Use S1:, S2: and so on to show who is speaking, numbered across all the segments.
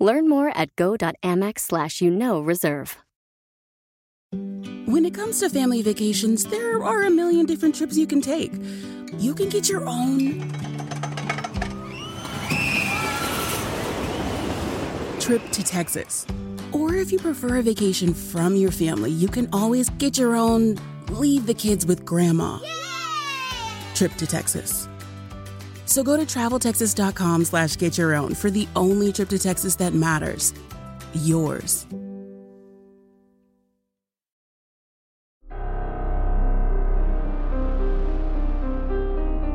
S1: Learn more at go.amex slash you know reserve.
S2: When it comes to family vacations, there are a million different trips you can take. You can get your own trip to Texas. Or if you prefer a vacation from your family, you can always get your own leave the kids with grandma trip to Texas. So go to traveltexas.com slash get your own for the only trip to Texas that matters. Yours.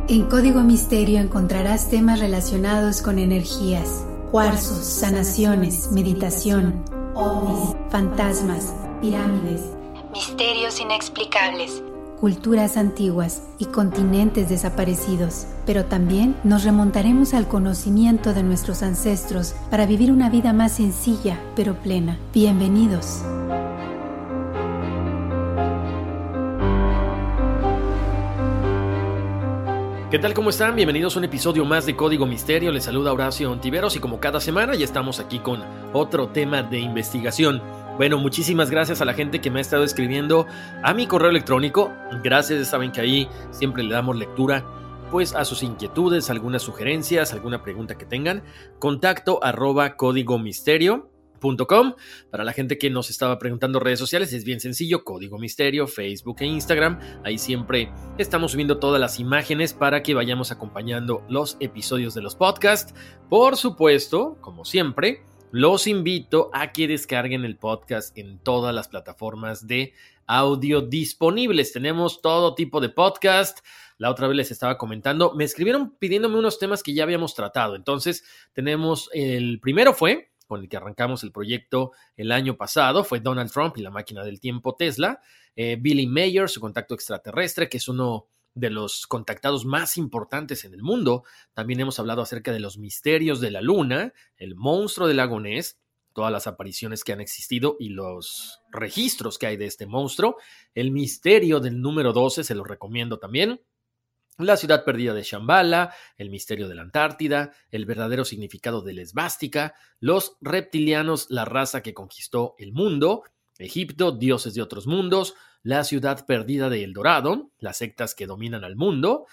S3: En Código Misterio encontrarás temas relacionados con energías, cuarzos, sanaciones, meditación, ovnis, fantasmas, pirámides,
S4: misterios inexplicables,
S3: culturas antiguas y continentes desaparecidos. Pero también nos remontaremos al conocimiento de nuestros ancestros para vivir una vida más sencilla pero plena. Bienvenidos.
S5: ¿Qué tal? ¿Cómo están? Bienvenidos a un episodio más de Código Misterio. Les saluda Horacio Ontiveros y como cada semana ya estamos aquí con otro tema de investigación. Bueno, muchísimas gracias a la gente que me ha estado escribiendo a mi correo electrónico. Gracias, saben que ahí siempre le damos lectura pues a sus inquietudes, algunas sugerencias, alguna pregunta que tengan. Contacto arroba código misterio para la gente que nos estaba preguntando redes sociales, es bien sencillo, Código Misterio, Facebook e Instagram. Ahí siempre estamos subiendo todas las imágenes para que vayamos acompañando los episodios de los podcasts. Por supuesto, como siempre, los invito a que descarguen el podcast en todas las plataformas de audio disponibles. Tenemos todo tipo de podcast. La otra vez les estaba comentando, me escribieron pidiéndome unos temas que ya habíamos tratado. Entonces, tenemos el primero fue con el que arrancamos el proyecto el año pasado, fue Donald Trump y la máquina del tiempo Tesla, eh, Billy Mayer, su contacto extraterrestre, que es uno de los contactados más importantes en el mundo. También hemos hablado acerca de los misterios de la luna, el monstruo del lago Ness, todas las apariciones que han existido y los registros que hay de este monstruo. El misterio del número 12, se lo recomiendo también. La ciudad perdida de Shambhala, el misterio de la Antártida, el verdadero significado de la esvástica, los reptilianos, la raza que conquistó el mundo, Egipto, dioses de otros mundos, la ciudad perdida de El Dorado, las sectas que dominan al mundo,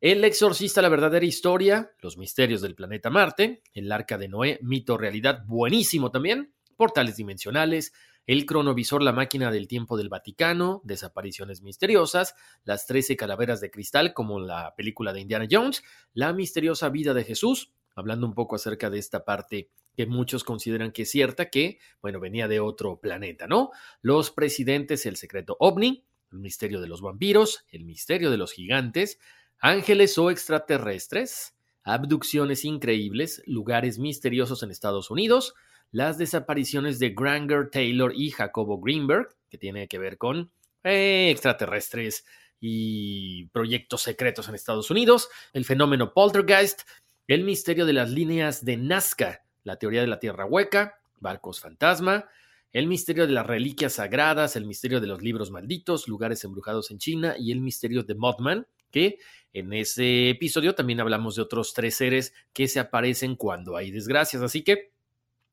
S5: el exorcista, la verdadera historia, los misterios del planeta Marte, el arca de Noé, mito, realidad, buenísimo también, portales dimensionales, el cronovisor La máquina del tiempo del Vaticano, desapariciones misteriosas, las trece calaveras de cristal como la película de Indiana Jones, la misteriosa vida de Jesús, hablando un poco acerca de esta parte que muchos consideran que es cierta, que, bueno, venía de otro planeta, ¿no? Los presidentes, el secreto ovni, el misterio de los vampiros, el misterio de los gigantes, ángeles o extraterrestres, abducciones increíbles, lugares misteriosos en Estados Unidos, las desapariciones de Granger Taylor y Jacobo Greenberg, que tiene que ver con eh, extraterrestres y proyectos secretos en Estados Unidos, el fenómeno poltergeist, el misterio de las líneas de Nazca, la teoría de la Tierra hueca, barcos fantasma, el misterio de las reliquias sagradas, el misterio de los libros malditos, lugares embrujados en China y el misterio de Mothman, que en ese episodio también hablamos de otros tres seres que se aparecen cuando hay desgracias. Así que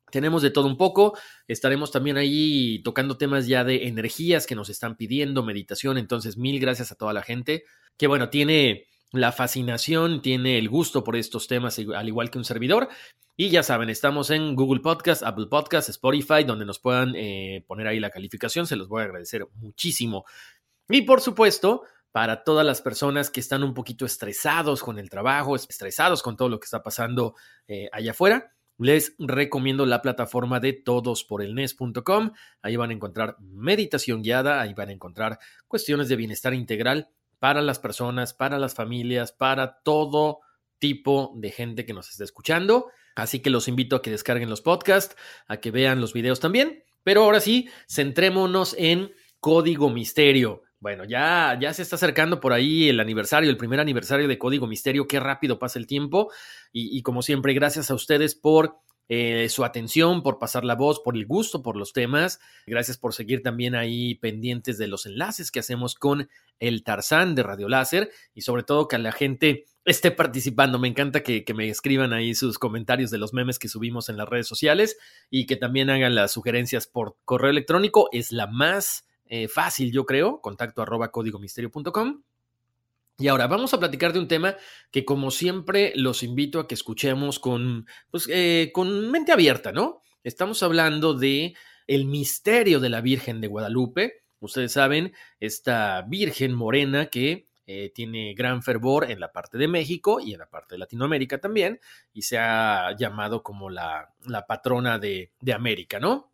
S5: tenemos de todo un poco, estaremos también ahí tocando temas ya de energías que nos están pidiendo, meditación, entonces mil gracias a toda la gente que bueno, tiene la fascinación, tiene el gusto por estos temas, al igual que un servidor. Y ya saben, estamos en Google Podcast, Apple Podcast, Spotify, donde nos puedan eh, poner ahí la calificación, se los voy a agradecer muchísimo. Y por supuesto, para todas las personas que están un poquito estresados con el trabajo, estresados con todo lo que está pasando eh, allá afuera, les recomiendo la plataforma de todosporelnes.com. Ahí van a encontrar meditación guiada, ahí van a encontrar cuestiones de bienestar integral para las personas, para las familias, para todo tipo de gente que nos esté escuchando. Así que los invito a que descarguen los podcasts, a que vean los videos también Pero ahora sí, centrémonos en Código Misterio. Bueno, ya, ya se está acercando por ahí el aniversario, el primer aniversario de Código Misterio. Qué rápido pasa el tiempo. Y, y como siempre, gracias a ustedes por eh, su atención, por pasar la voz, por el gusto por los temas. Gracias por seguir también ahí pendientes de los enlaces que hacemos con el Tarzán de Radio Láser y sobre todo que la gente esté participando. Me encanta que, me escriban ahí sus comentarios de los memes que subimos en las redes sociales y que también hagan las sugerencias por correo electrónico. Es la más eh, fácil, yo creo, contacto arroba códigomisterio.com. Y ahora vamos a platicar de un tema que como siempre los invito a que escuchemos con, pues, eh, con mente abierta, ¿no? Estamos hablando de el misterio de la Virgen de Guadalupe. Ustedes saben, esta Virgen morena que eh, tiene gran fervor en la parte de México y en la parte de Latinoamérica también, y se ha llamado como la, la patrona de, de América, ¿no?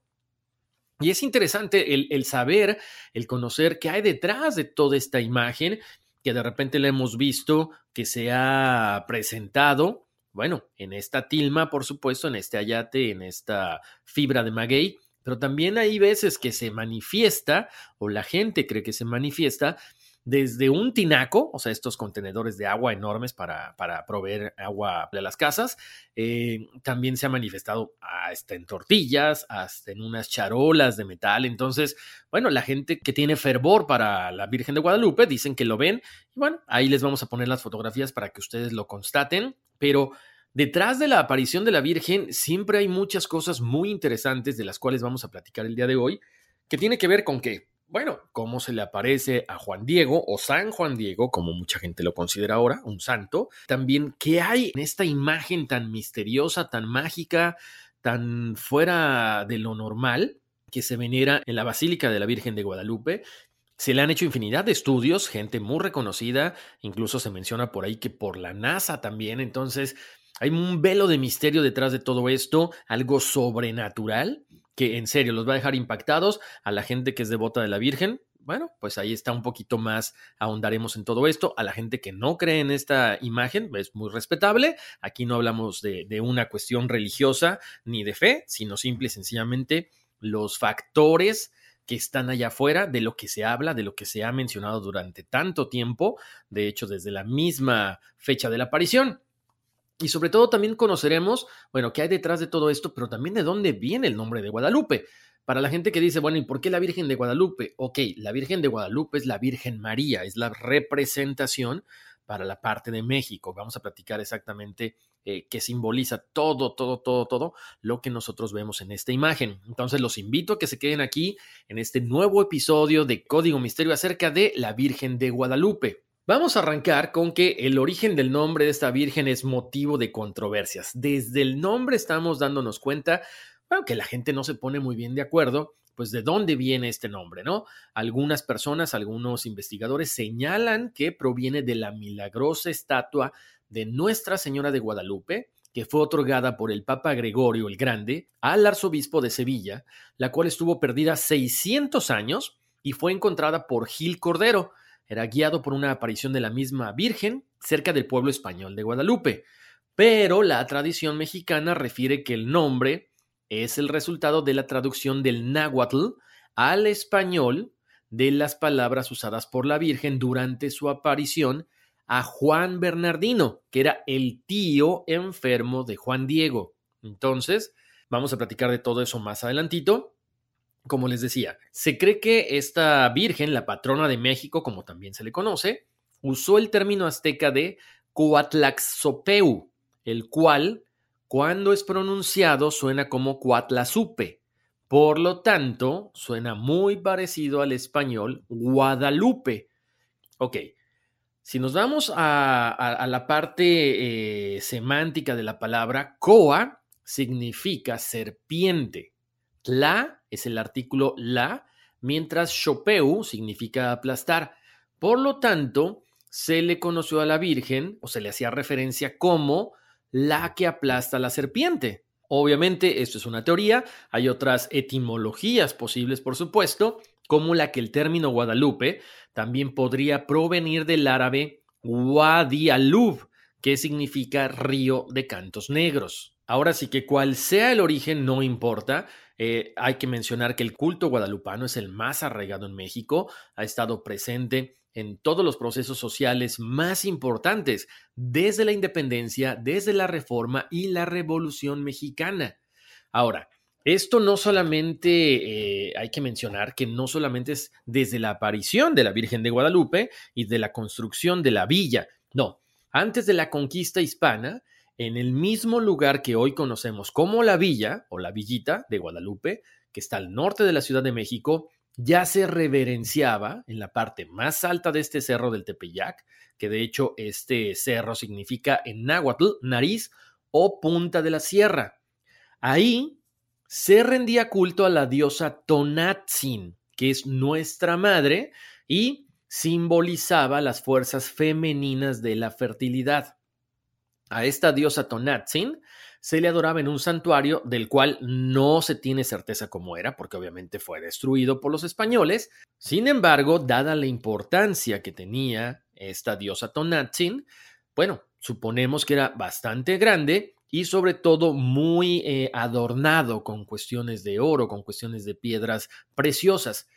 S5: Y es interesante el, el, saber, el conocer qué hay detrás de toda esta imagen que de repente le hemos visto que se ha presentado, bueno, en esta tilma, por supuesto, en este ayate, en esta fibra de maguey, pero también hay veces que se manifiesta, o la gente cree que se manifiesta, desde un tinaco, o sea, estos contenedores de agua enormes para, para proveer agua de las casas, eh, también se ha manifestado hasta en tortillas, hasta en unas charolas de metal. Entonces, bueno, la gente que tiene fervor para la Virgen de Guadalupe dicen que lo ven. Y bueno, ahí les vamos a poner las fotografías para que ustedes lo constaten. Pero detrás de la aparición de la Virgen siempre hay muchas cosas muy interesantes de las cuales vamos a platicar el día de hoy, que tiene que ver con que bueno, cómo se le aparece a Juan Diego o San Juan Diego, como mucha gente lo considera ahora, un santo. También, ¿qué hay en esta imagen tan misteriosa, tan mágica, tan fuera de lo normal que se venera en la Basílica de la Virgen de Guadalupe? Se le han hecho infinidad de estudios, gente muy reconocida, incluso se menciona por ahí que por la NASA también, entonces hay un velo de misterio detrás de todo esto, algo sobrenatural que en serio los va a dejar impactados a la gente que es devota de la Virgen. Bueno, pues ahí está un poquito más, ahondaremos en todo esto. A la gente que no cree en esta imagen, es muy respetable. Aquí no hablamos de, de una cuestión religiosa ni de fe, sino simple y sencillamente los factores que están allá afuera, de lo que se habla, de lo que se ha mencionado durante tanto tiempo, de hecho desde la misma fecha de la aparición. Y sobre todo también conoceremos, bueno, qué hay detrás de todo esto, pero también de dónde viene el nombre de Guadalupe. Para la gente que dice, bueno, ¿y por qué la Virgen de Guadalupe? Ok, la Virgen de Guadalupe es la Virgen María, es la representación para la parte de México. Vamos a platicar exactamente eh, qué simboliza todo, todo, todo, todo lo que nosotros vemos en esta imagen. Entonces los invito a que se queden aquí en este nuevo episodio de Código Misterio acerca de la Virgen de Guadalupe. Vamos a arrancar con que el origen del nombre de esta Virgen es motivo de controversias. Desde el nombre estamos dándonos cuenta, bueno, que la gente no se pone muy bien de acuerdo, pues de dónde viene este nombre, ¿no? Algunas personas, algunos investigadores señalan que proviene de la milagrosa estatua de Nuestra Señora de Guadalupe, que fue otorgada por el Papa Gregorio el Grande al arzobispo de Sevilla, la cual estuvo perdida 600 años y fue encontrada por Gil Cordero, era guiado por una aparición de la misma Virgen cerca del pueblo español de Guadalupe. Pero la tradición mexicana refiere que el nombre es el resultado de la traducción del náhuatl al español de las palabras usadas por la Virgen durante su aparición a Juan Bernardino, que era el tío enfermo de Juan Diego. Entonces, vamos a platicar de todo eso más adelantito. Como les decía, se cree que esta Virgen, la patrona de México, como también se le conoce, usó el término azteca de Coatlaxopeu, el cual, cuando es pronunciado, suena como Coatlazupe. Por lo tanto, suena muy parecido al español Guadalupe. Ok, si nos vamos a, la parte eh, semántica de la palabra, Coa significa serpiente. La es el artículo la, mientras chopeu significa aplastar. Por lo tanto, se le conoció a la Virgen o se le hacía referencia como la que aplasta a la serpiente. Obviamente, esto es una teoría, hay otras etimologías posibles, por supuesto, como la que el término Guadalupe también podría provenir del árabe Wadi Alub, que significa río de cantos negros. Ahora sí que cual sea el origen no importa, Eh, hay que mencionar que el culto guadalupano es el más arraigado en México, ha estado presente en todos los procesos sociales más importantes, desde la independencia, desde la reforma y la revolución mexicana. Ahora, esto no solamente, eh, hay que mencionar que no solamente es desde la aparición de la Virgen de Guadalupe y de la construcción de la villa, no, antes de la conquista hispana, en el mismo lugar que hoy conocemos como la villa o la villita de Guadalupe, que está al norte de la Ciudad de México, ya se reverenciaba en la parte más alta de este cerro del Tepeyac, que de hecho este cerro significa en náhuatl nariz o punta de la sierra. Ahí se rendía culto a la diosa Tonatzin, que es nuestra madre y simbolizaba las fuerzas femeninas de la fertilidad. A esta diosa Tonatzin se le adoraba en un santuario del cual no se tiene certeza cómo era, porque obviamente fue destruido por los españoles. Sin embargo, dada la importancia que tenía esta diosa Tonatzin, bueno, suponemos que era bastante grande y sobre todo muy eh, adornado con cuestiones de oro, con cuestiones de piedras preciosas.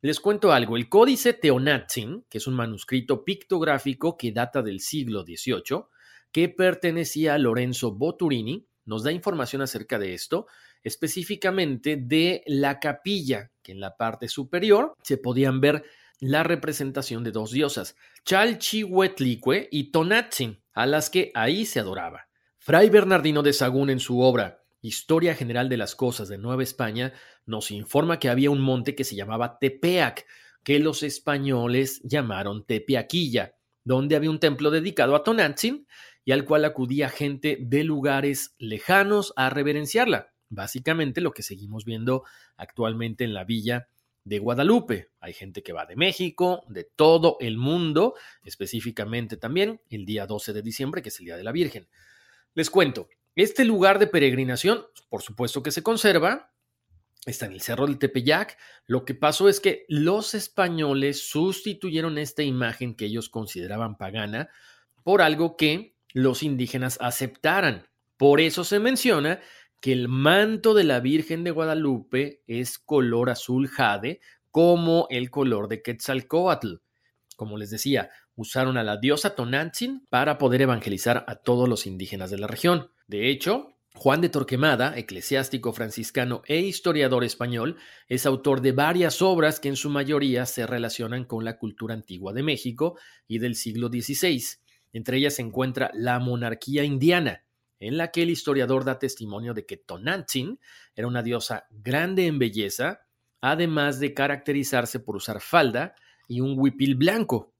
S5: Les cuento algo, el Códice Teonatzin, que es un manuscrito pictográfico que data del siglo XVIII, que pertenecía a Lorenzo Boturini, nos da información acerca de esto, específicamente de la capilla, que en la parte superior se podían ver la representación de dos diosas, Chalchihuetlicue y Tonatzin, a las que ahí se adoraba. Fray Bernardino de Sagún en su obra Historia General de las Cosas de Nueva España nos informa que había un monte que se llamaba Tepeac, que los españoles llamaron Tepeaquilla, donde había un templo dedicado a Tonatzin y al cual acudía gente de lugares lejanos a reverenciarla. Básicamente lo que seguimos viendo actualmente en la villa de Guadalupe. Hay gente que va de México, de todo el mundo, específicamente también el día 12 de diciembre, que es el Día de la Virgen. Les cuento, este lugar de peregrinación, por supuesto que se conserva, está en el Cerro del Tepeyac. Lo que pasó es que los españoles sustituyeron esta imagen que ellos consideraban pagana por algo que los indígenas aceptaran. Por eso se menciona que el manto de la Virgen de Guadalupe es color azul jade, como el color de Quetzalcoatl. Como les decía, usaron a la diosa Tonantzin para poder evangelizar a todos los indígenas de la región. De hecho, Juan de Torquemada, eclesiástico franciscano e historiador español, es autor de varias obras que en su mayoría se relacionan con la cultura antigua de México y del siglo XVI. Entre ellas se encuentra la monarquía indiana, en la que el historiador da testimonio de que Tonantzin era una diosa grande en belleza, además de caracterizarse por usar falda y un huipil blanco.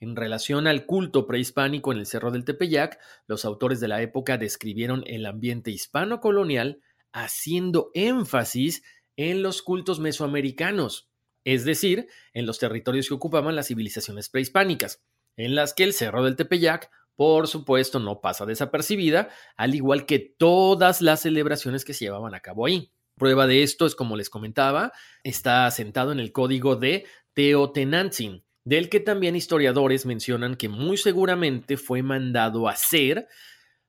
S5: En relación al culto prehispánico en el Cerro del Tepeyac, los autores de la época describieron el ambiente hispano-colonial haciendo énfasis en los cultos mesoamericanos, es decir, en los territorios que ocupaban las civilizaciones prehispánicas en las que el Cerro del Tepeyac, por supuesto, no pasa desapercibida, al igual que todas las celebraciones que se llevaban a cabo ahí. Prueba de esto es, como les comentaba, está asentado en el código de Teotenantzin, del que también historiadores mencionan que muy seguramente fue mandado a hacer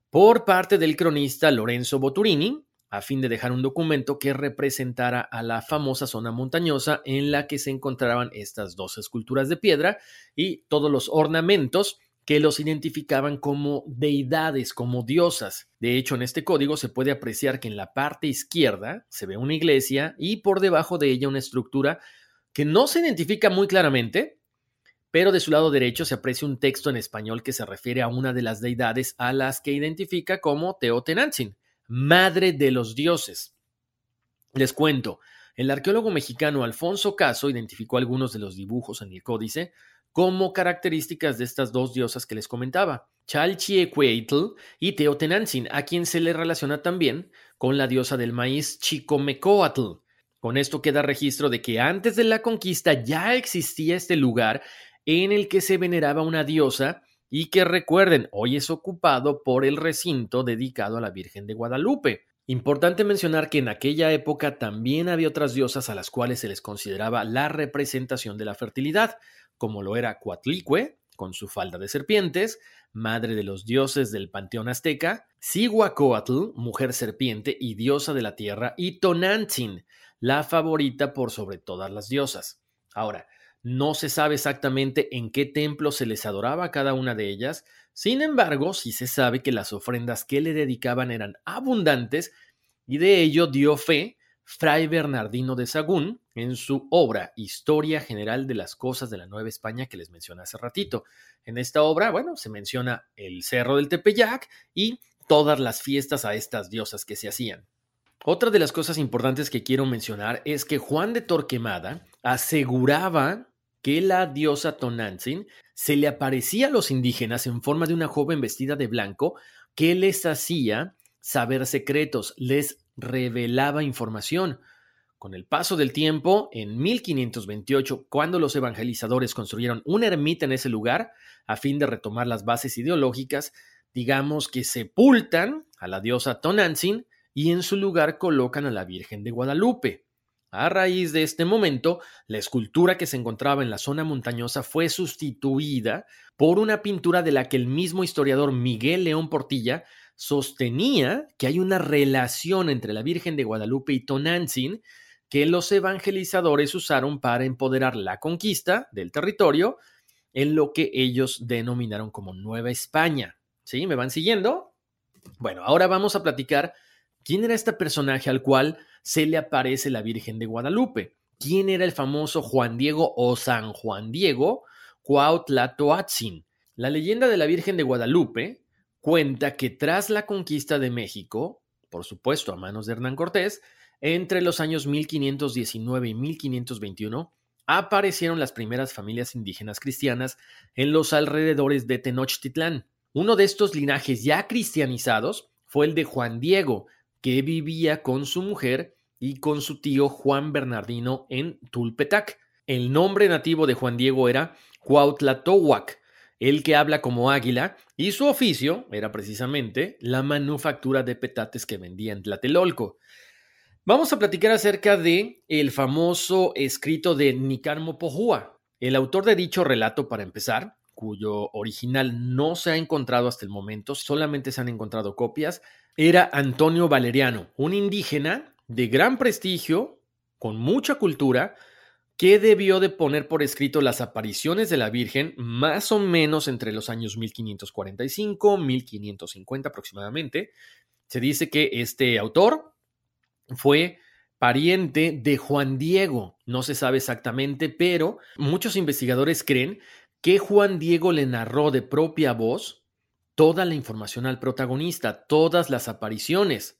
S5: por parte del cronista Lorenzo Boturini, a fin de dejar un documento que representara a la famosa zona montañosa en la que se encontraban estas dos esculturas de piedra y todos los ornamentos que los identificaban como deidades, como diosas. De hecho, en este código se puede apreciar que en la parte izquierda se ve una iglesia y por debajo de ella una estructura que no se identifica muy claramente, pero de su lado derecho se aprecia un texto en español que se refiere a una de las deidades a las que identifica como Teotenantzin madre de los dioses. Les cuento, el arqueólogo mexicano Alfonso Caso identificó algunos de los dibujos en el códice como características de estas dos diosas que les comentaba, Chalchiecueitl y Teotenantzin, a quien se le relaciona también con la diosa del maíz Chicomecoatl. Con esto queda registro de que antes de la conquista ya existía este lugar en el que se veneraba una diosa y que recuerden, hoy es ocupado por el recinto dedicado a la Virgen de Guadalupe. Importante mencionar que en aquella época también había otras diosas a las cuales se les consideraba la representación de la fertilidad, como lo era Coatlicue, con su falda de serpientes, madre de los dioses del panteón azteca, Cihuacóatl, mujer serpiente y diosa de la tierra, y Tonantzin, la favorita por sobre todas las diosas. Ahora, no se sabe exactamente en qué templo se les adoraba cada una de ellas, sin embargo, sí se sabe que las ofrendas que le dedicaban eran abundantes y de ello dio fe Fray Bernardino de Sagún en su obra Historia General de las Cosas de la Nueva España que les mencioné hace ratito. En esta obra, bueno, se menciona el Cerro del Tepeyac y todas las fiestas a estas diosas que se hacían. Otra de las cosas importantes que quiero mencionar es que Juan de Torquemada aseguraba que la diosa Tonantzin se le aparecía a los indígenas en forma de una joven vestida de blanco que les hacía saber secretos, les revelaba información. Con el paso del tiempo, en 1528, cuando los evangelizadores construyeron una ermita en ese lugar, a fin de retomar las bases ideológicas, digamos que sepultan a la diosa Tonantzin y en su lugar colocan a la Virgen de Guadalupe. A raíz de este momento, la escultura que se encontraba en la zona montañosa fue sustituida por una pintura de la que el mismo historiador Miguel León Portilla sostenía que hay una relación entre la Virgen de Guadalupe y Tonantzin que los evangelizadores usaron para empoderar la conquista del territorio en lo que ellos denominaron como Nueva España. ¿Sí? ¿Me van siguiendo? Bueno, ahora vamos a platicar quién era este personaje al cual se le aparece la Virgen de Guadalupe. ¿Quién era el famoso Juan Diego o San Juan Diego Cuautlatoatzin? La leyenda de la Virgen de Guadalupe cuenta que tras la conquista de México, por supuesto a manos de Hernán Cortés, entre los años 1519 y 1521, aparecieron las primeras familias indígenas cristianas en los alrededores de Tenochtitlán. Uno de estos linajes ya cristianizados fue el de Juan Diego, que vivía con su mujer y con su tío Juan Bernardino en Tulpetac. El nombre nativo de Juan Diego era Cuautlatohuac, el que habla como águila, y su oficio era precisamente la manufactura de petates que vendía en Tlatelolco. Vamos a platicar acerca de el famoso escrito de Nicarmo Pohua. El autor de dicho relato, para empezar, cuyo original no se ha encontrado hasta el momento, solamente se han encontrado copias, era Antonio Valeriano, un indígena de gran prestigio, con mucha cultura, que debió de poner por escrito las apariciones de la Virgen más o menos entre los años 1545, 1550 aproximadamente. Se dice que este autor fue pariente de Juan Diego, no se sabe exactamente, pero muchos investigadores creen que Juan Diego le narró de propia voz toda la información al protagonista, todas las apariciones.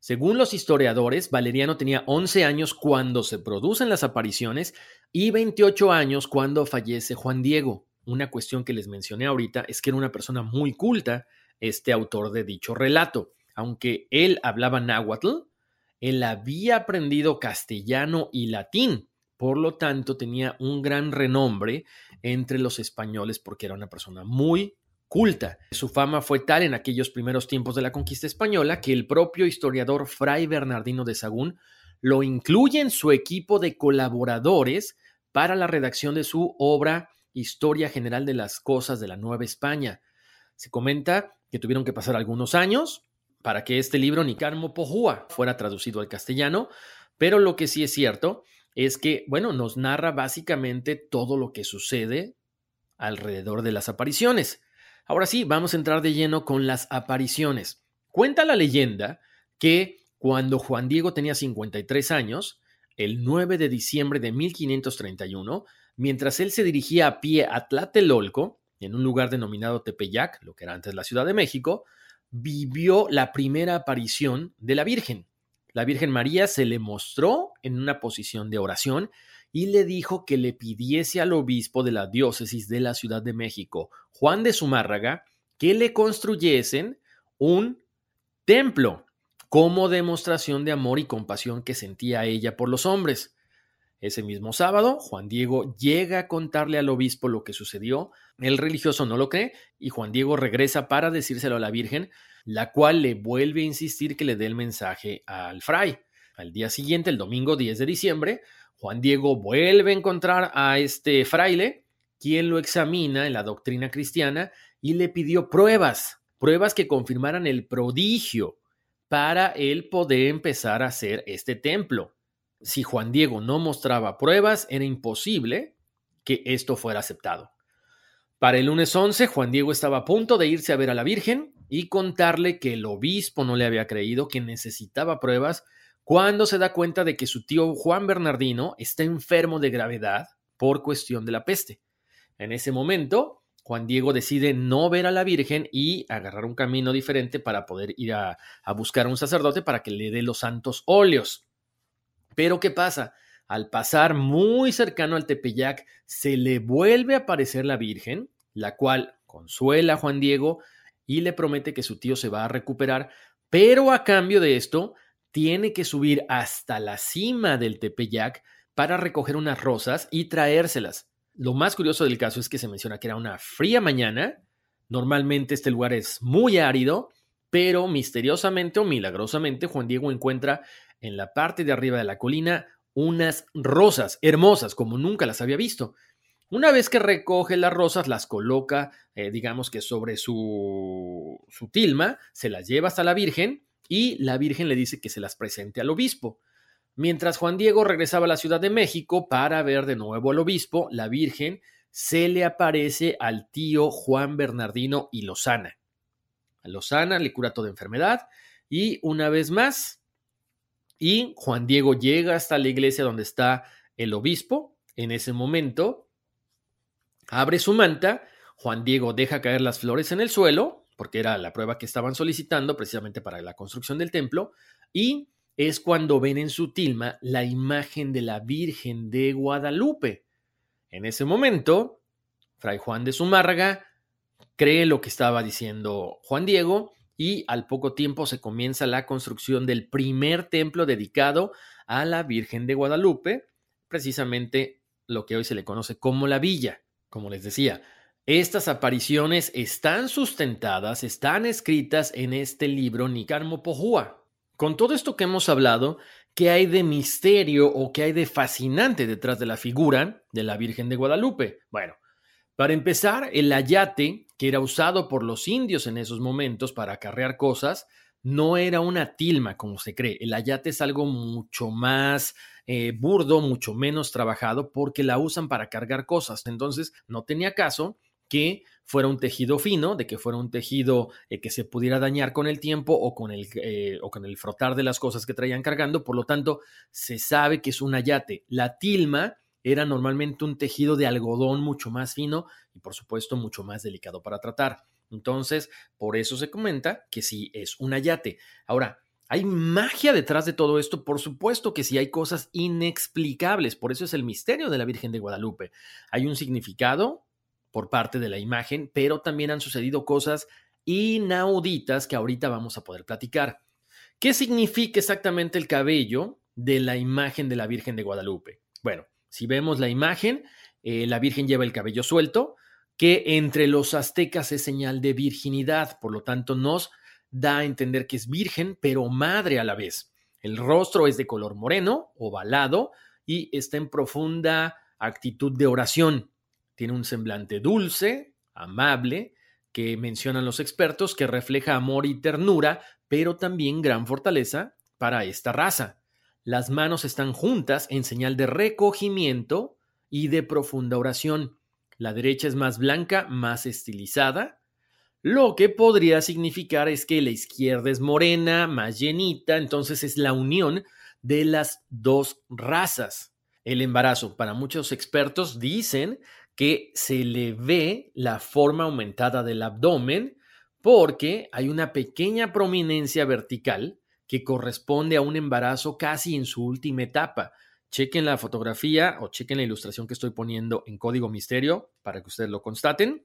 S5: Según los historiadores, Valeriano tenía 11 años cuando se producen las apariciones y 28 años cuando fallece Juan Diego. Una cuestión que les mencioné ahorita es que era una persona muy culta, este autor de dicho relato. Aunque él hablaba náhuatl, él había aprendido castellano y latín, por lo tanto tenía un gran renombre entre los españoles porque era una persona muy, culta. Su fama fue tal en aquellos primeros tiempos de la conquista española que el propio historiador Fray Bernardino de Sagún lo incluye en su equipo de colaboradores para la redacción de su obra Historia General de las Cosas de la Nueva España. Se comenta que tuvieron que pasar algunos años para que este libro Nicarmo Pojúa fuera traducido al castellano, pero lo que sí es cierto es que, bueno, nos narra básicamente todo lo que sucede alrededor de las apariciones. Ahora sí, vamos a entrar de lleno con las apariciones. Cuenta la leyenda que cuando Juan Diego tenía 53 años, el 9 de diciembre de 1531, mientras él se dirigía a pie a Tlatelolco, en un lugar denominado Tepeyac, lo que era antes la Ciudad de México, vivió la primera aparición de la Virgen. La Virgen María se le mostró en una posición de oración y le dijo que le pidiese al obispo de la diócesis de la Ciudad de México, Juan de Zumárraga, que le construyesen un templo como demostración de amor y compasión que sentía ella por los hombres. Ese mismo sábado, Juan Diego llega a contarle al obispo lo que sucedió, el religioso no lo cree y Juan Diego regresa para decírselo a la Virgen, la cual le vuelve a insistir que le dé el mensaje al fray. Al día siguiente, el domingo 10 de diciembre, Juan Diego vuelve a encontrar a este fraile quien lo examina en la doctrina cristiana y le pidió pruebas, pruebas que confirmaran el prodigio para él poder empezar a hacer este templo. Si Juan Diego no mostraba pruebas, era imposible que esto fuera aceptado. Para el lunes 11, Juan Diego estaba a punto de irse a ver a la Virgen y contarle que el obispo no le había creído, que necesitaba pruebas, cuando se da cuenta de que su tío Juan Bernardino está enfermo de gravedad por cuestión de la peste. En ese momento, Juan Diego decide no ver a la Virgen y agarrar un camino diferente para poder ir a, buscar a un sacerdote para que le dé los santos óleos. Pero ¿qué pasa? Al pasar muy cercano al Tepeyac, se le vuelve a aparecer la Virgen, la cual consuela a Juan Diego y le promete que su tío se va a recuperar, pero a cambio de esto, tiene que subir hasta la cima del Tepeyac para recoger unas rosas y traérselas. Lo más curioso del caso es que se menciona que era una fría mañana. Normalmente este lugar es muy árido, pero misteriosamente o milagrosamente Juan Diego encuentra en la parte de arriba de la colina unas rosas hermosas como nunca las había visto. Una vez que recoge las rosas, las coloca, eh, digamos que sobre su, su tilma, se las lleva hasta la Virgen y la Virgen le dice que se las presente al obispo. Mientras Juan Diego regresaba a la Ciudad de México para ver de nuevo al obispo, la Virgen se le aparece al tío Juan Bernardino y Lozana. A Lozana le cura toda enfermedad y una vez más, y Juan Diego llega hasta la iglesia donde está el obispo. En ese momento, abre su manta, Juan Diego deja caer las flores en el suelo, porque era la prueba que estaban solicitando precisamente para la construcción del templo, y es cuando ven en su tilma la imagen de la Virgen de Guadalupe. En ese momento, Fray Juan de Zumárraga cree lo que estaba diciendo Juan Diego y al poco tiempo se comienza la construcción del primer templo dedicado a la Virgen de Guadalupe, precisamente lo que hoy se le conoce como la villa. Como les decía, estas apariciones están sustentadas, están escritas en este libro Nicarmo Pojúa, con todo esto que hemos hablado, ¿qué hay de misterio o qué hay de fascinante detrás de la figura de la Virgen de Guadalupe? Bueno, para empezar, el ayate, que era usado por los indios en esos momentos para acarrear cosas, no era una tilma como se cree. El ayate es algo mucho más eh, burdo, mucho menos trabajado, porque la usan para cargar cosas. Entonces, no tenía caso que fuera un tejido fino, de que fuera un tejido eh, que se pudiera dañar con el tiempo o con el, eh, o con el frotar de las cosas que traían cargando. Por lo tanto, se sabe que es un ayate. La tilma era normalmente un tejido de algodón mucho más fino y por supuesto mucho más delicado para tratar. Entonces, por eso se comenta que sí es un ayate. Ahora, ¿hay magia detrás de todo esto? Por supuesto que sí hay cosas inexplicables, por eso es el misterio de la Virgen de Guadalupe. Hay un significado, por parte de la imagen, pero también han sucedido cosas inauditas que ahorita vamos a poder platicar. ¿Qué significa exactamente el cabello de la imagen de la Virgen de Guadalupe? Bueno, si vemos la imagen, eh, la Virgen lleva el cabello suelto, que entre los aztecas es señal de virginidad, por lo tanto nos da a entender que es virgen, pero madre a la vez. El rostro es de color moreno, ovalado, y está en profunda actitud de oración. Tiene un semblante dulce, amable, que mencionan los expertos, que refleja amor y ternura, pero también gran fortaleza para esta raza. Las manos están juntas en señal de recogimiento y de profunda oración. La derecha es más blanca, más estilizada. Lo que podría significar es que la izquierda es morena, más llenita, entonces es la unión de las dos razas. El embarazo, para muchos expertos, dicen que se le ve la forma aumentada del abdomen porque hay una pequeña prominencia vertical que corresponde a un embarazo casi en su última etapa. Chequen la fotografía o chequen la ilustración que estoy poniendo en código misterio para que ustedes lo constaten.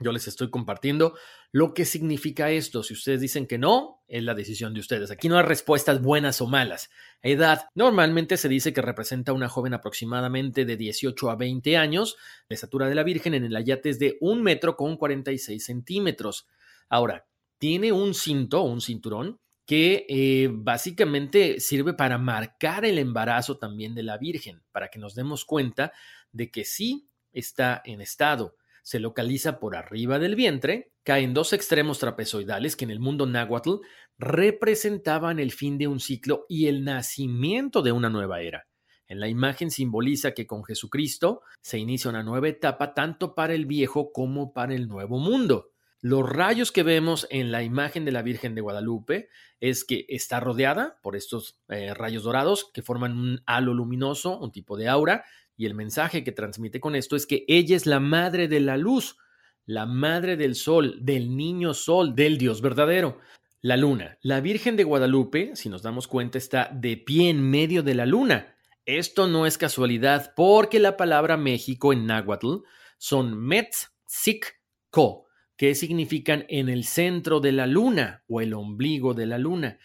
S5: Yo les estoy compartiendo lo que significa esto. Si ustedes dicen que no, es la decisión de ustedes. Aquí no hay respuestas buenas o malas. Edad. Normalmente se dice que representa a una joven aproximadamente de 18 a 20 años. La estatura de la Virgen en el ayate es de un metro con 46 centímetros. Ahora, tiene un cinto, un cinturón, que eh, básicamente sirve para marcar el embarazo también de la Virgen, para que nos demos cuenta de que sí está en estado. Se localiza por arriba del vientre, cae en dos extremos trapezoidales que en el mundo náhuatl representaban el fin de un ciclo y el nacimiento de una nueva era. En la imagen simboliza que con Jesucristo se inicia una nueva etapa tanto para el viejo como para el nuevo mundo. Los rayos que vemos en la imagen de la Virgen de Guadalupe es que está rodeada por estos eh, rayos dorados que forman un halo luminoso, un tipo de aura, y el mensaje que transmite con esto es que ella es la madre de la luz, la madre del sol, del niño sol, del Dios verdadero. La luna. La Virgen de Guadalupe, si nos damos cuenta, está de pie en medio de la luna. Esto no es casualidad porque la palabra México en náhuatl son Metz-Sik-Ko, que significan en el centro de la luna o el ombligo de la luna.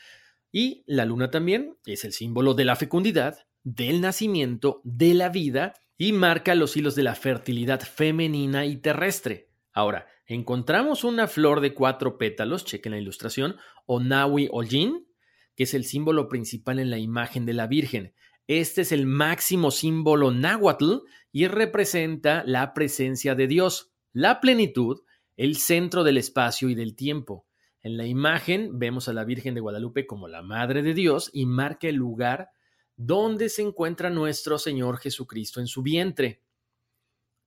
S5: Y la luna también es el símbolo de la fecundidad, del nacimiento, de la vida y marca los hilos de la fertilidad femenina y terrestre. Ahora, encontramos una flor de cuatro pétalos, chequen la ilustración, o Nawi Oljin, que es el símbolo principal en la imagen de la Virgen. Este es el máximo símbolo náhuatl y representa la presencia de Dios, la plenitud, el centro del espacio y del tiempo. En la imagen vemos a la Virgen de Guadalupe como la Madre de Dios y marca el lugar donde se encuentra nuestro Señor Jesucristo en su vientre.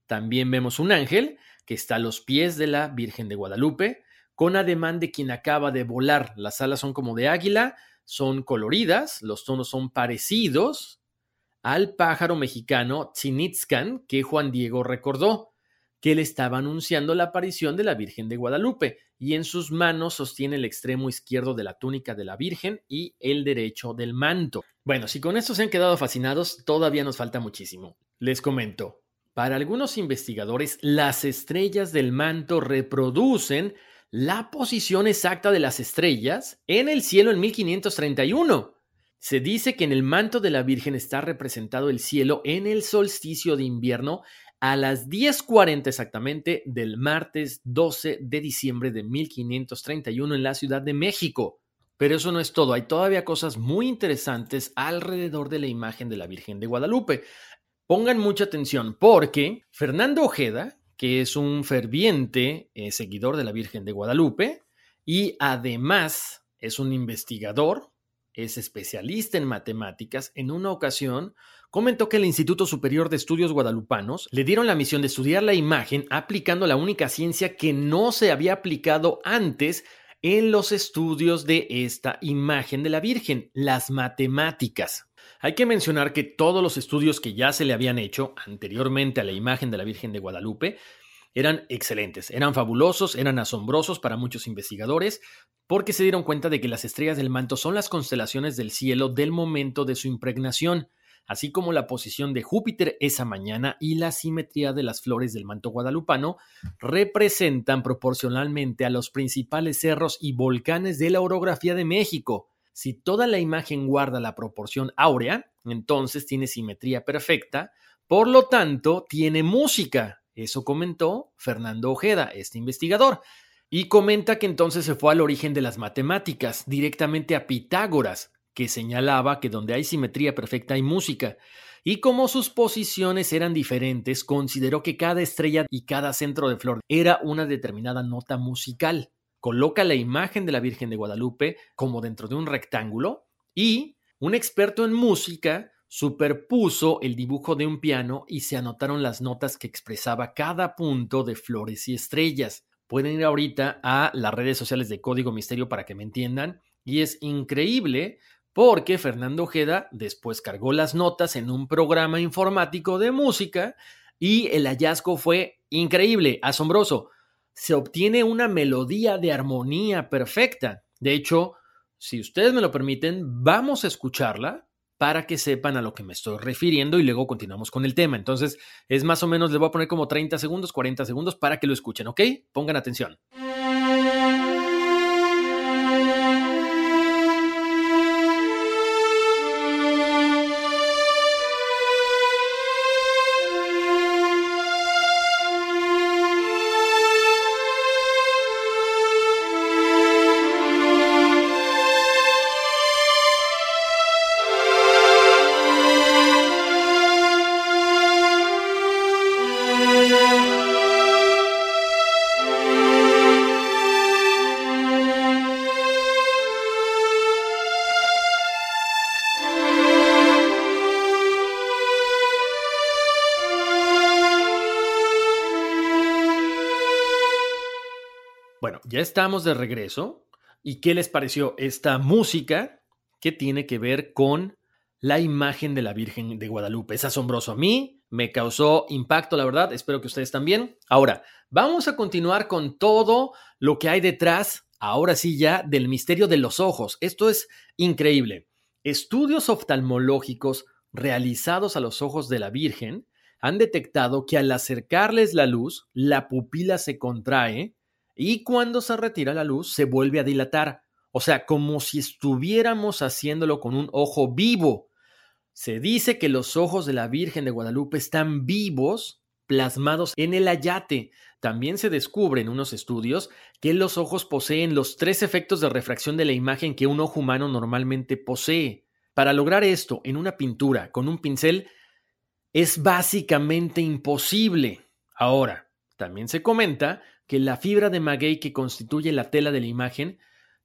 S5: También vemos un ángel que está a los pies de la Virgen de Guadalupe, con ademán de quien acaba de volar. Las alas son como de águila, son coloridas, los tonos son parecidos al pájaro mexicano Tzinitzcan que Juan Diego recordó, que le estaba anunciando la aparición de la Virgen de Guadalupe, y en sus manos sostiene el extremo izquierdo de la túnica de la Virgen y el derecho del manto. Bueno, si con esto se han quedado fascinados, todavía nos falta muchísimo. Les comento, para algunos investigadores, las estrellas del manto reproducen la posición exacta de las estrellas en el cielo en 1531. Se dice que en el manto de la Virgen está representado el cielo en el solsticio de invierno a las 10:40 exactamente del martes 12 de diciembre de 1531 en la Ciudad de México. Pero eso no es todo, hay todavía cosas muy interesantes alrededor de la imagen de la Virgen de Guadalupe. Pongan mucha atención porque Fernando Ojeda, que es un ferviente eh, seguidor de la Virgen de Guadalupe y además es un investigador, es especialista en matemáticas, en una ocasión comentó que el Instituto Superior de Estudios Guadalupanos le dieron la misión de estudiar la imagen aplicando la única ciencia que no se había aplicado antes en los estudios de esta imagen de la Virgen, las matemáticas. Hay que mencionar que todos los estudios que ya se le habían hecho anteriormente a la imagen de la Virgen de Guadalupe eran excelentes, eran fabulosos, eran asombrosos para muchos investigadores, porque se dieron cuenta de que las estrellas del manto son las constelaciones del cielo del momento de su impregnación, así como la posición de Júpiter esa mañana y la simetría de las flores del manto guadalupano representan proporcionalmente a los principales cerros y volcanes de la orografía de México. Si toda la imagen guarda la proporción áurea, entonces tiene simetría perfecta, por lo tanto tiene música. Eso comentó Fernando Ojeda, este investigador. Y comenta que entonces se fue al origen de las matemáticas, directamente a Pitágoras, que señalaba que donde hay simetría perfecta hay música. Y como sus posiciones eran diferentes, consideró que cada estrella y cada centro de flor era una determinada nota musical coloca la imagen de la Virgen de Guadalupe como dentro de un rectángulo y un experto en música superpuso el dibujo de un piano y se anotaron las notas que expresaba cada punto de flores y estrellas. Pueden ir ahorita a las redes sociales de Código Misterio para que me entiendan. Y es increíble porque Fernando Ojeda después cargó las notas en un programa informático de música y el hallazgo fue increíble, asombroso se obtiene una melodía de armonía perfecta. De hecho, si ustedes me lo permiten, vamos a escucharla para que sepan a lo que me estoy refiriendo y luego continuamos con el tema. Entonces, es más o menos, les voy a poner como 30 segundos, 40 segundos para que lo escuchen, ¿ok? Pongan atención. Ya estamos de regreso. ¿Y qué les pareció esta música que tiene que ver con la imagen de la Virgen de Guadalupe? Es asombroso. A mí me causó impacto, la verdad. Espero que ustedes también. Ahora, vamos a continuar con todo lo que hay detrás, ahora sí ya, del misterio de los ojos. Esto es increíble. Estudios oftalmológicos realizados a los ojos de la Virgen han detectado que al acercarles la luz, la pupila se contrae y cuando se retira la luz se vuelve a dilatar. O sea, como si estuviéramos haciéndolo con un ojo vivo. Se dice que los ojos de la Virgen de Guadalupe están vivos, plasmados en el ayate. También se descubre en unos estudios que los ojos poseen los tres efectos de refracción de la imagen que un ojo humano normalmente posee. Para lograr esto en una pintura con un pincel es básicamente imposible. Ahora, también se comenta que la fibra de maguey que constituye la tela de la imagen,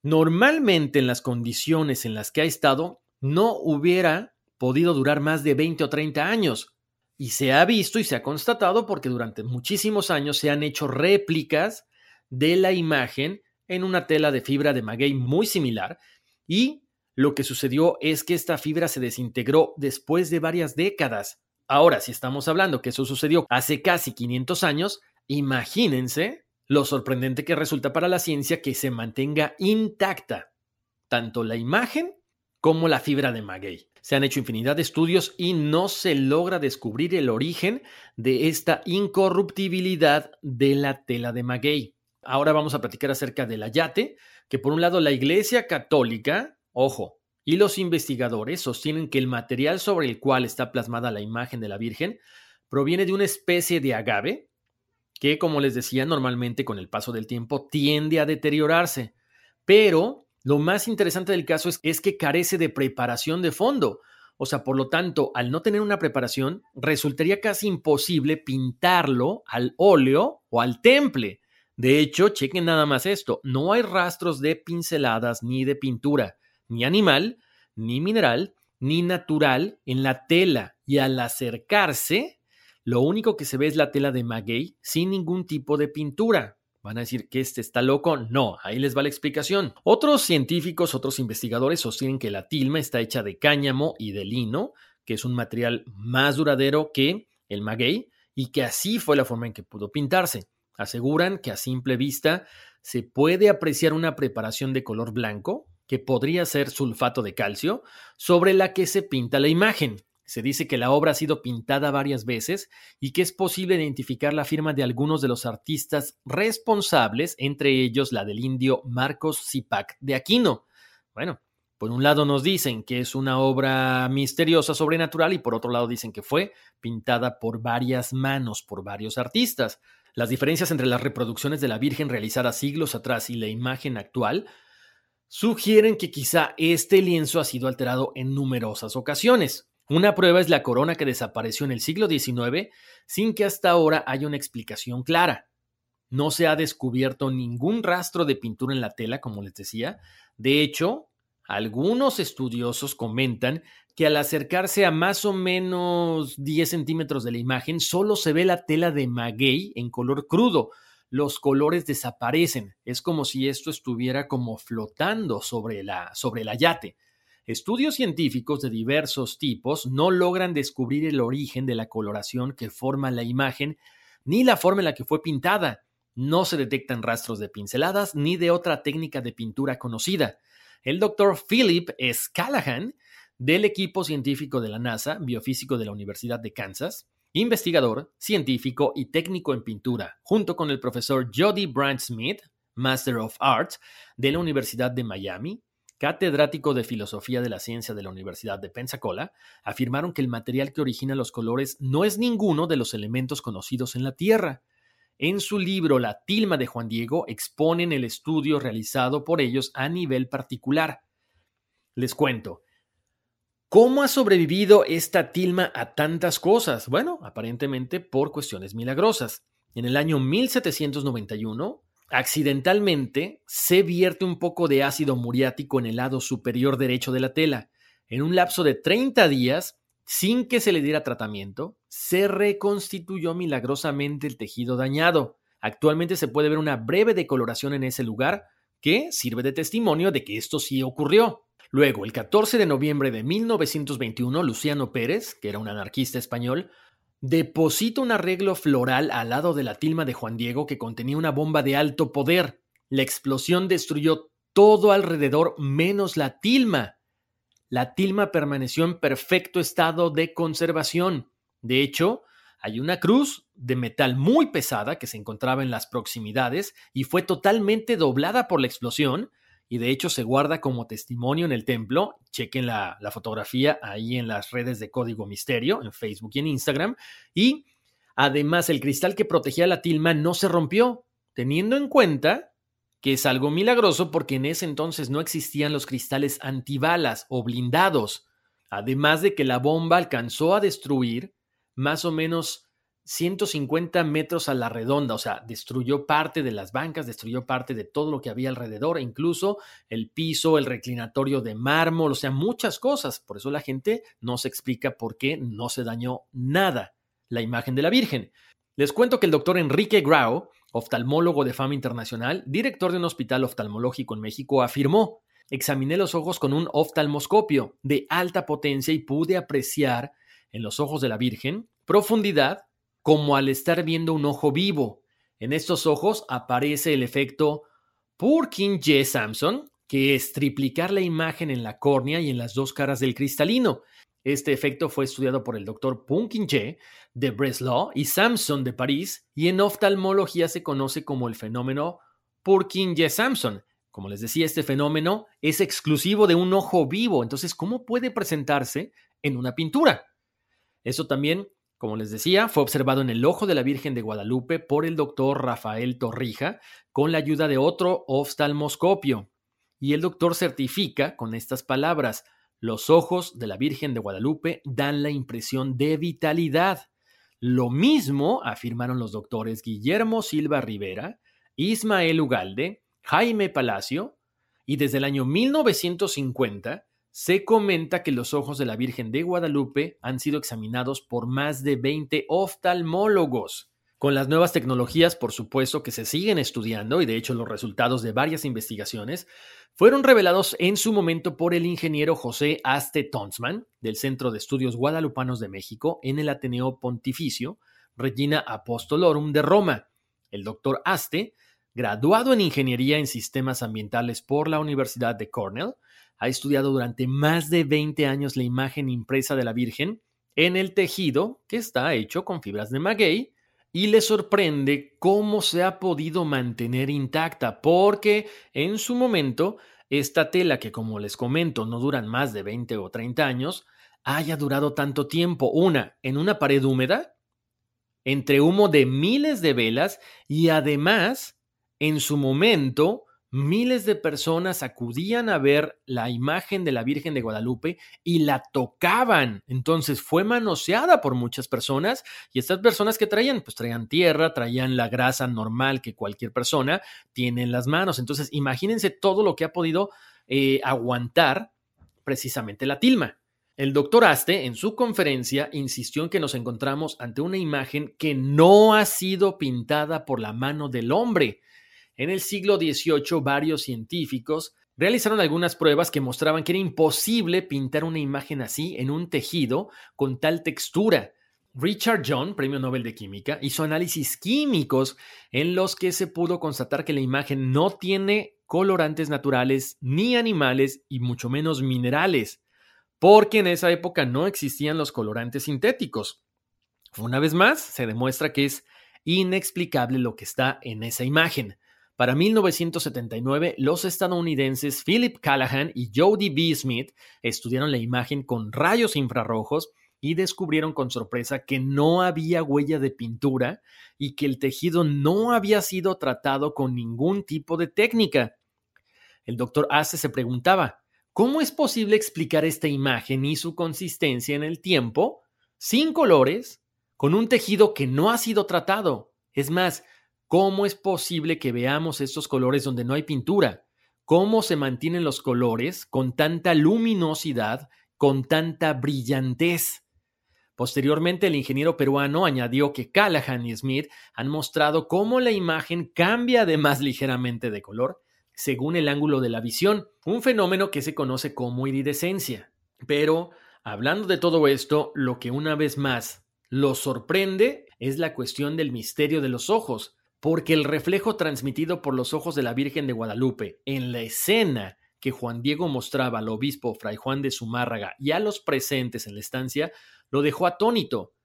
S5: normalmente en las condiciones en las que ha estado, no hubiera podido durar más de 20 o 30 años. Y se ha visto y se ha constatado porque durante muchísimos años se han hecho réplicas de la imagen en una tela de fibra de maguey muy similar y lo que sucedió es que esta fibra se desintegró después de varias décadas. Ahora, si estamos hablando que eso sucedió hace casi 500 años, imagínense lo sorprendente que resulta para la ciencia que se mantenga intacta tanto la imagen como la fibra de maguey. Se han hecho infinidad de estudios y no se logra descubrir el origen de esta incorruptibilidad de la tela de maguey. Ahora vamos a platicar acerca del ayate, que por un lado la Iglesia Católica, ojo, y los investigadores sostienen que el material sobre el cual está plasmada la imagen de la Virgen proviene de una especie de agave que, como les decía, normalmente con el paso del tiempo tiende a deteriorarse. Pero lo más interesante del caso es, que carece de preparación de fondo. O sea, por lo tanto, al no tener una preparación, resultaría casi imposible pintarlo al óleo o al temple. De hecho, chequen nada más esto, no hay rastros de pinceladas ni de pintura, ni animal, ni mineral, ni natural en la tela. Y al acercarse, lo único que se ve es la tela de maguey sin ningún tipo de pintura. Van a decir que este está loco. No, ahí les va la explicación. Otros científicos, otros investigadores sostienen que la tilma está hecha de cáñamo y de lino, que es un material más duradero que el maguey, y que así fue la forma en que pudo pintarse. Aseguran que a simple vista se puede apreciar una preparación de color blanco, que podría ser sulfato de calcio, sobre la que se pinta la imagen. Se dice que la obra ha sido pintada varias veces y que es posible identificar la firma de algunos de los artistas responsables, entre ellos la del indio Marcos Zipac de Aquino. Bueno, por un lado nos dicen que es una obra misteriosa, sobrenatural, y por otro lado dicen que fue pintada por varias manos, por varios artistas. Las diferencias entre las reproducciones de la Virgen realizadas siglos atrás y la imagen actual sugieren que quizá este lienzo ha sido alterado en numerosas ocasiones. Una prueba es la corona que desapareció en el siglo XIX sin que hasta ahora haya una explicación clara. No se ha descubierto ningún rastro de pintura en la tela, como les decía. De hecho, algunos estudiosos comentan que al acercarse a más o menos 10 centímetros de la imagen, solo se ve la tela de maguey en color crudo. Los colores desaparecen. Es como si esto estuviera como flotando sobre la, sobre la yate. Estudios científicos de diversos tipos no logran descubrir el origen de la coloración que forma la imagen ni la forma en la que fue pintada. No se detectan rastros de pinceladas ni de otra técnica de pintura conocida. El doctor Philip S. Del equipo científico de la NASA, biofísico de la Universidad de Kansas, investigador, científico y técnico en pintura, junto con el profesor Jody Brandt Smith, Master of Arts, de la Universidad de Miami, catedrático de Filosofía de la Ciencia de la Universidad de Pensacola, afirmaron que el material que origina los colores no es ninguno de los elementos conocidos en la Tierra. En su libro La tilma de Juan Diego exponen el estudio realizado por ellos a nivel particular. Les cuento. ¿Cómo ha sobrevivido esta tilma a tantas cosas? Bueno, aparentemente por cuestiones milagrosas. En el año 1791, accidentalmente se vierte un poco de ácido muriático en el lado superior derecho de la tela. En un lapso de 30 días, sin que se le diera tratamiento, se reconstituyó milagrosamente el tejido dañado. Actualmente se puede ver una breve decoloración en ese lugar que sirve de testimonio de que esto sí ocurrió. Luego, el 14 de noviembre de 1921, Luciano Pérez, que era un anarquista español, deposita un arreglo floral al lado de la tilma de Juan Diego que contenía una bomba de alto poder. La explosión destruyó todo alrededor menos la tilma. La tilma permaneció en perfecto estado de conservación. De hecho, hay una cruz de metal muy pesada que se encontraba en las proximidades y fue totalmente doblada por la explosión y de hecho se guarda como testimonio en el templo. Chequen la, fotografía ahí en las redes de Código Misterio, en Facebook y en Instagram. Y además el cristal que protegía la tilma no se rompió, teniendo en cuenta que es algo milagroso porque en ese entonces no existían los cristales antibalas o blindados. Además de que la bomba alcanzó a destruir más o menos 150 metros a la redonda, o sea, destruyó parte de las bancas, destruyó parte de todo lo que había alrededor, e incluso el piso, el reclinatorio de mármol, o sea, muchas cosas. Por eso la gente no se explica por qué no se dañó nada la imagen de la Virgen. Les cuento que el doctor Enrique Grau, oftalmólogo de fama internacional, director de un hospital oftalmológico en México, afirmó, examiné los ojos con un oftalmoscopio de alta potencia y pude apreciar en los ojos de la Virgen profundidad como al estar viendo un ojo vivo. En estos ojos aparece el efecto Purkinje Samson, que es triplicar la imagen en la córnea y en las dos caras del cristalino. Este efecto fue estudiado por el doctor Purkinje de Breslau y Samson de París, y en oftalmología se conoce como el fenómeno Purkinje-Samson. Como les decía, este fenómeno es exclusivo de un ojo vivo, entonces, ¿cómo puede presentarse en una pintura? Eso también como les decía, fue observado en el ojo de la Virgen de Guadalupe por el doctor Rafael Torrija con la ayuda de otro oftalmoscopio. Y el doctor certifica con estas palabras, los ojos de la Virgen de Guadalupe dan la impresión de vitalidad. Lo mismo afirmaron los doctores Guillermo Silva Rivera, Ismael Ugalde, Jaime Palacio, y desde el año 1950 se comenta que los ojos de la Virgen de Guadalupe han sido examinados por más de 20 oftalmólogos. Con las nuevas tecnologías, por supuesto, que se siguen estudiando y de hecho los resultados de varias investigaciones fueron revelados en su momento por el ingeniero José Aste Tonsman del Centro de Estudios Guadalupanos de México en el Ateneo Pontificio Regina Apostolorum de Roma. El doctor Aste, graduado en Ingeniería en Sistemas Ambientales por la Universidad de Cornell, ha estudiado durante más de 20 años la imagen impresa de la Virgen en el tejido que está hecho con fibras de maguey y le sorprende cómo se ha podido mantener intacta porque en su momento esta tela que como les comento no duran más de 20 o 30 años haya durado tanto tiempo, una en una pared húmeda, entre humo de miles de velas y además en su momento miles de personas acudían a ver la imagen de la Virgen de Guadalupe y la tocaban. Entonces fue manoseada por muchas personas y estas personas que traían, pues traían tierra, traían la grasa normal que cualquier persona tiene en las manos. Entonces imagínense todo lo que ha podido eh, aguantar precisamente la tilma. El doctor Aste, en su conferencia, insistió en que nos encontramos ante una imagen que no ha sido pintada por la mano del hombre, en el siglo XVIII, varios científicos realizaron algunas pruebas que mostraban que era imposible pintar una imagen así en un tejido con tal textura. Richard John, premio Nobel de Química, hizo análisis químicos en los que se pudo constatar que la imagen no tiene colorantes naturales ni animales y mucho menos minerales, porque en esa época no existían los colorantes sintéticos. Una vez más, se demuestra que es inexplicable lo que está en esa imagen. Para 1979, los estadounidenses Philip Callahan y Jody B. Smith estudiaron la imagen con rayos infrarrojos y descubrieron con sorpresa que no había huella de pintura y que el tejido no había sido tratado con ningún tipo de técnica. El doctor Ace se preguntaba, ¿cómo es posible explicar esta imagen y su consistencia en el tiempo, sin colores, con un tejido que no ha sido tratado? Es más, ¿Cómo es posible que veamos estos colores donde no hay pintura? ¿Cómo se mantienen los colores con tanta luminosidad, con tanta brillantez? Posteriormente, el ingeniero peruano añadió que Callahan y Smith han mostrado cómo la imagen cambia además ligeramente de color según el ángulo de la visión, un fenómeno que se conoce como iridescencia. Pero, hablando de todo esto, lo que una vez más lo sorprende es la cuestión del misterio de los ojos, porque el reflejo transmitido por los ojos de la Virgen de Guadalupe en la escena que Juan Diego mostraba al obispo Fray Juan de Zumárraga y a los presentes en la estancia lo dejó atónito.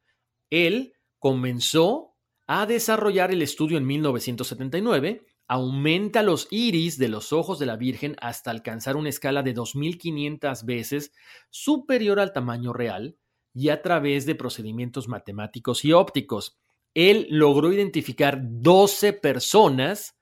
S5: Él comenzó a desarrollar el estudio en 1979, aumenta los iris de los ojos de la Virgen hasta alcanzar una escala de 2500 veces superior al tamaño real y a través de procedimientos matemáticos y ópticos. Él logró identificar 12 personas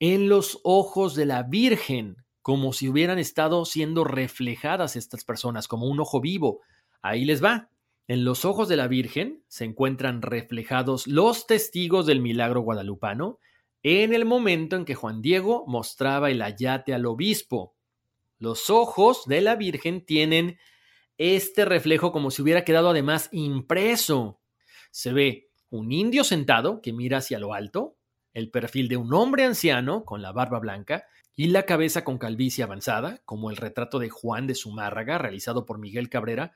S5: en los ojos de la Virgen, como si hubieran estado siendo reflejadas estas personas, como un ojo vivo. Ahí les va. En los ojos de la Virgen se encuentran reflejados los testigos del milagro guadalupano en el momento en que Juan Diego mostraba el ayate al obispo. Los ojos de la Virgen tienen este reflejo como si hubiera quedado además impreso. Se ve un indio sentado que mira hacia lo alto, el perfil de un hombre anciano con la barba blanca y la cabeza con calvicie avanzada, como el retrato de Juan de Zumárraga realizado por Miguel Cabrera,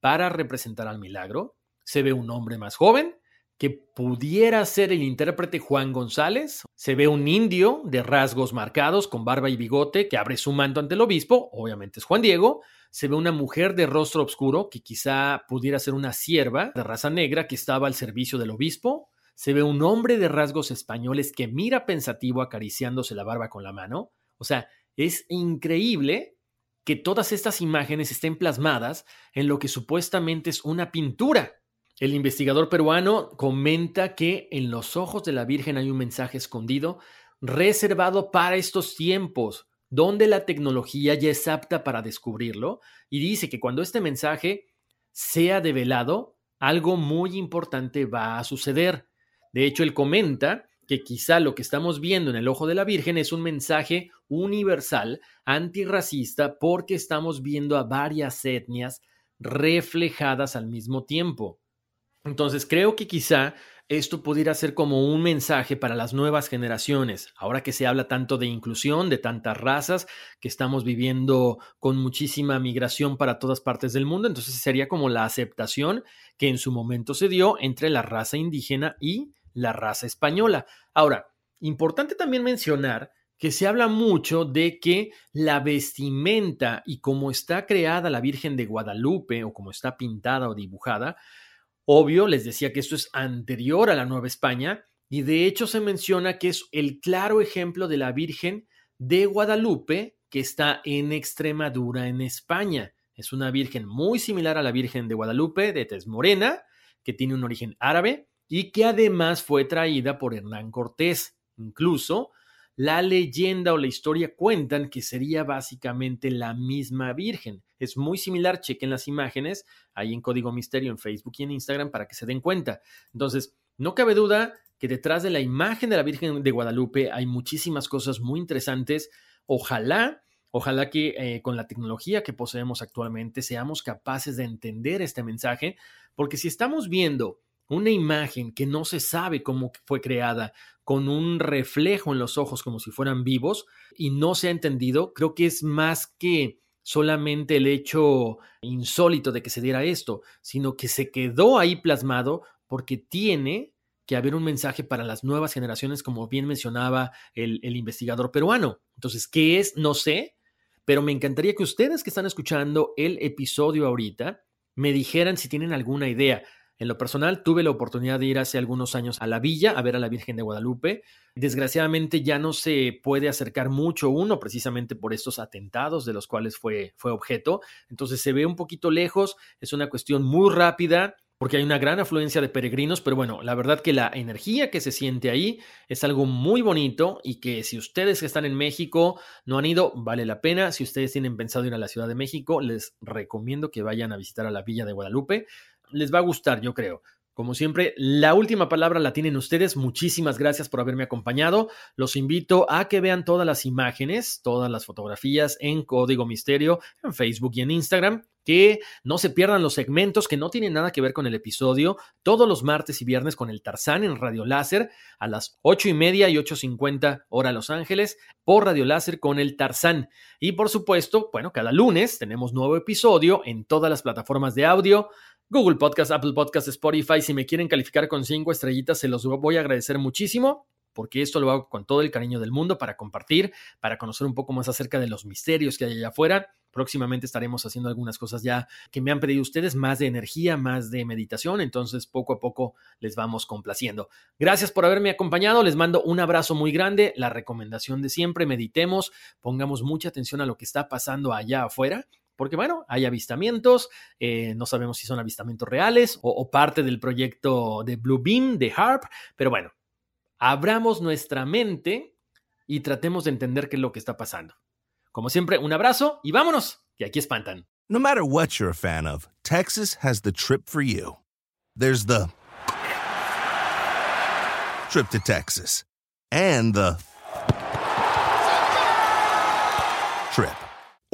S5: para representar al milagro. Se ve un hombre más joven, que pudiera ser el intérprete Juan González. Se ve un indio de rasgos marcados, con barba y bigote, que abre su manto ante el obispo, obviamente es Juan Diego. Se ve una mujer de rostro oscuro, que quizá pudiera ser una sierva de raza negra que estaba al servicio del obispo. Se ve un hombre de rasgos españoles que mira pensativo acariciándose la barba con la mano. O sea, es increíble que todas estas imágenes estén plasmadas en lo que supuestamente es una pintura. El investigador peruano comenta que en los ojos de la Virgen hay un mensaje escondido reservado para estos tiempos, donde la tecnología ya es apta para descubrirlo, y dice que cuando este mensaje sea develado, algo muy importante va a suceder. De hecho, él comenta que quizá lo que estamos viendo en el ojo de la Virgen es un mensaje universal antirracista porque estamos viendo a varias etnias reflejadas al mismo tiempo. Entonces creo que quizá esto pudiera ser como un mensaje para las nuevas generaciones, ahora que se habla tanto de inclusión, de tantas razas, que estamos viviendo con muchísima migración para todas partes del mundo, entonces sería como la aceptación que en su momento se dio entre la raza indígena y la raza española. Ahora, importante también mencionar que se habla mucho de que la vestimenta y cómo está creada la Virgen de Guadalupe o cómo está pintada o dibujada, obvio, les decía que esto es anterior a la Nueva España y de hecho se menciona que es el claro ejemplo de la Virgen de Guadalupe que está en Extremadura, en España. Es una Virgen muy similar a la Virgen de Guadalupe de tez morena, que tiene un origen árabe y que además fue traída por Hernán Cortés. Incluso la leyenda o la historia cuentan que sería básicamente la misma Virgen. Es muy similar, chequen las imágenes ahí en Código Misterio en Facebook y en Instagram para que se den cuenta. Entonces, no cabe duda que detrás de la imagen de la Virgen de Guadalupe hay muchísimas cosas muy interesantes. Ojalá, ojalá que eh, con la tecnología que poseemos actualmente seamos capaces de entender este mensaje, porque si estamos viendo una imagen que no se sabe cómo fue creada, con un reflejo en los ojos como si fueran vivos y no se ha entendido, creo que es más que solamente el hecho insólito de que se diera esto, sino que se quedó ahí plasmado porque tiene que haber un mensaje para las nuevas generaciones, como bien mencionaba el, investigador peruano. Entonces, ¿qué es? No sé, pero me encantaría que ustedes que están escuchando el episodio ahorita me dijeran si tienen alguna idea. En lo personal, tuve la oportunidad de ir hace algunos años a la villa a ver a la Virgen de Guadalupe. Desgraciadamente ya no se puede acercar mucho uno precisamente por estos atentados de los cuales fue, fue objeto. Entonces se ve un poquito lejos, es una cuestión muy rápida porque hay una gran afluencia de peregrinos, pero bueno, la verdad que la energía que se siente ahí es algo muy bonito y que si ustedes que están en México no han ido, vale la pena. Si ustedes tienen pensado ir a la Ciudad de México, les recomiendo que vayan a visitar a la Villa de Guadalupe les va a gustar, yo creo. Como siempre, la última palabra la tienen ustedes. Muchísimas gracias por haberme acompañado. Los invito a que vean todas las imágenes, todas las fotografías en Código Misterio, en Facebook y en Instagram. que no se pierdan los segmentos que no tienen nada que ver con el episodio, todos los martes y viernes con el Tarzán en Radio Láser a las ocho y media y 8.50 hora Los Ángeles por Radio Láser con el Tarzán. Y por supuesto, bueno, cada lunes tenemos nuevo episodio en todas las plataformas de audio. Google Podcast, Apple Podcast, Spotify. Si me quieren calificar con cinco estrellitas, se los voy a agradecer muchísimo porque esto lo hago con todo el cariño del mundo para compartir, para conocer un poco más acerca de los misterios que hay allá afuera. Próximamente estaremos haciendo algunas cosas ya que me han pedido ustedes, más de energía, más de meditación, entonces poco a poco les vamos complaciendo. Gracias por haberme acompañado, les mando un abrazo muy grande, la recomendación de siempre, meditemos, pongamos mucha atención a lo que está pasando allá afuera porque bueno, hay avistamientos, eh, no sabemos si son avistamientos reales o, o, parte del proyecto de Blue Beam, de HARP, pero bueno, abramos nuestra mente y tratemos de entender qué es lo que está pasando. Como siempre, un abrazo y vámonos, que aquí espantan.
S6: No matter what you're a fan of, Texas has the trip for you. There's the trip to Texas and the trip.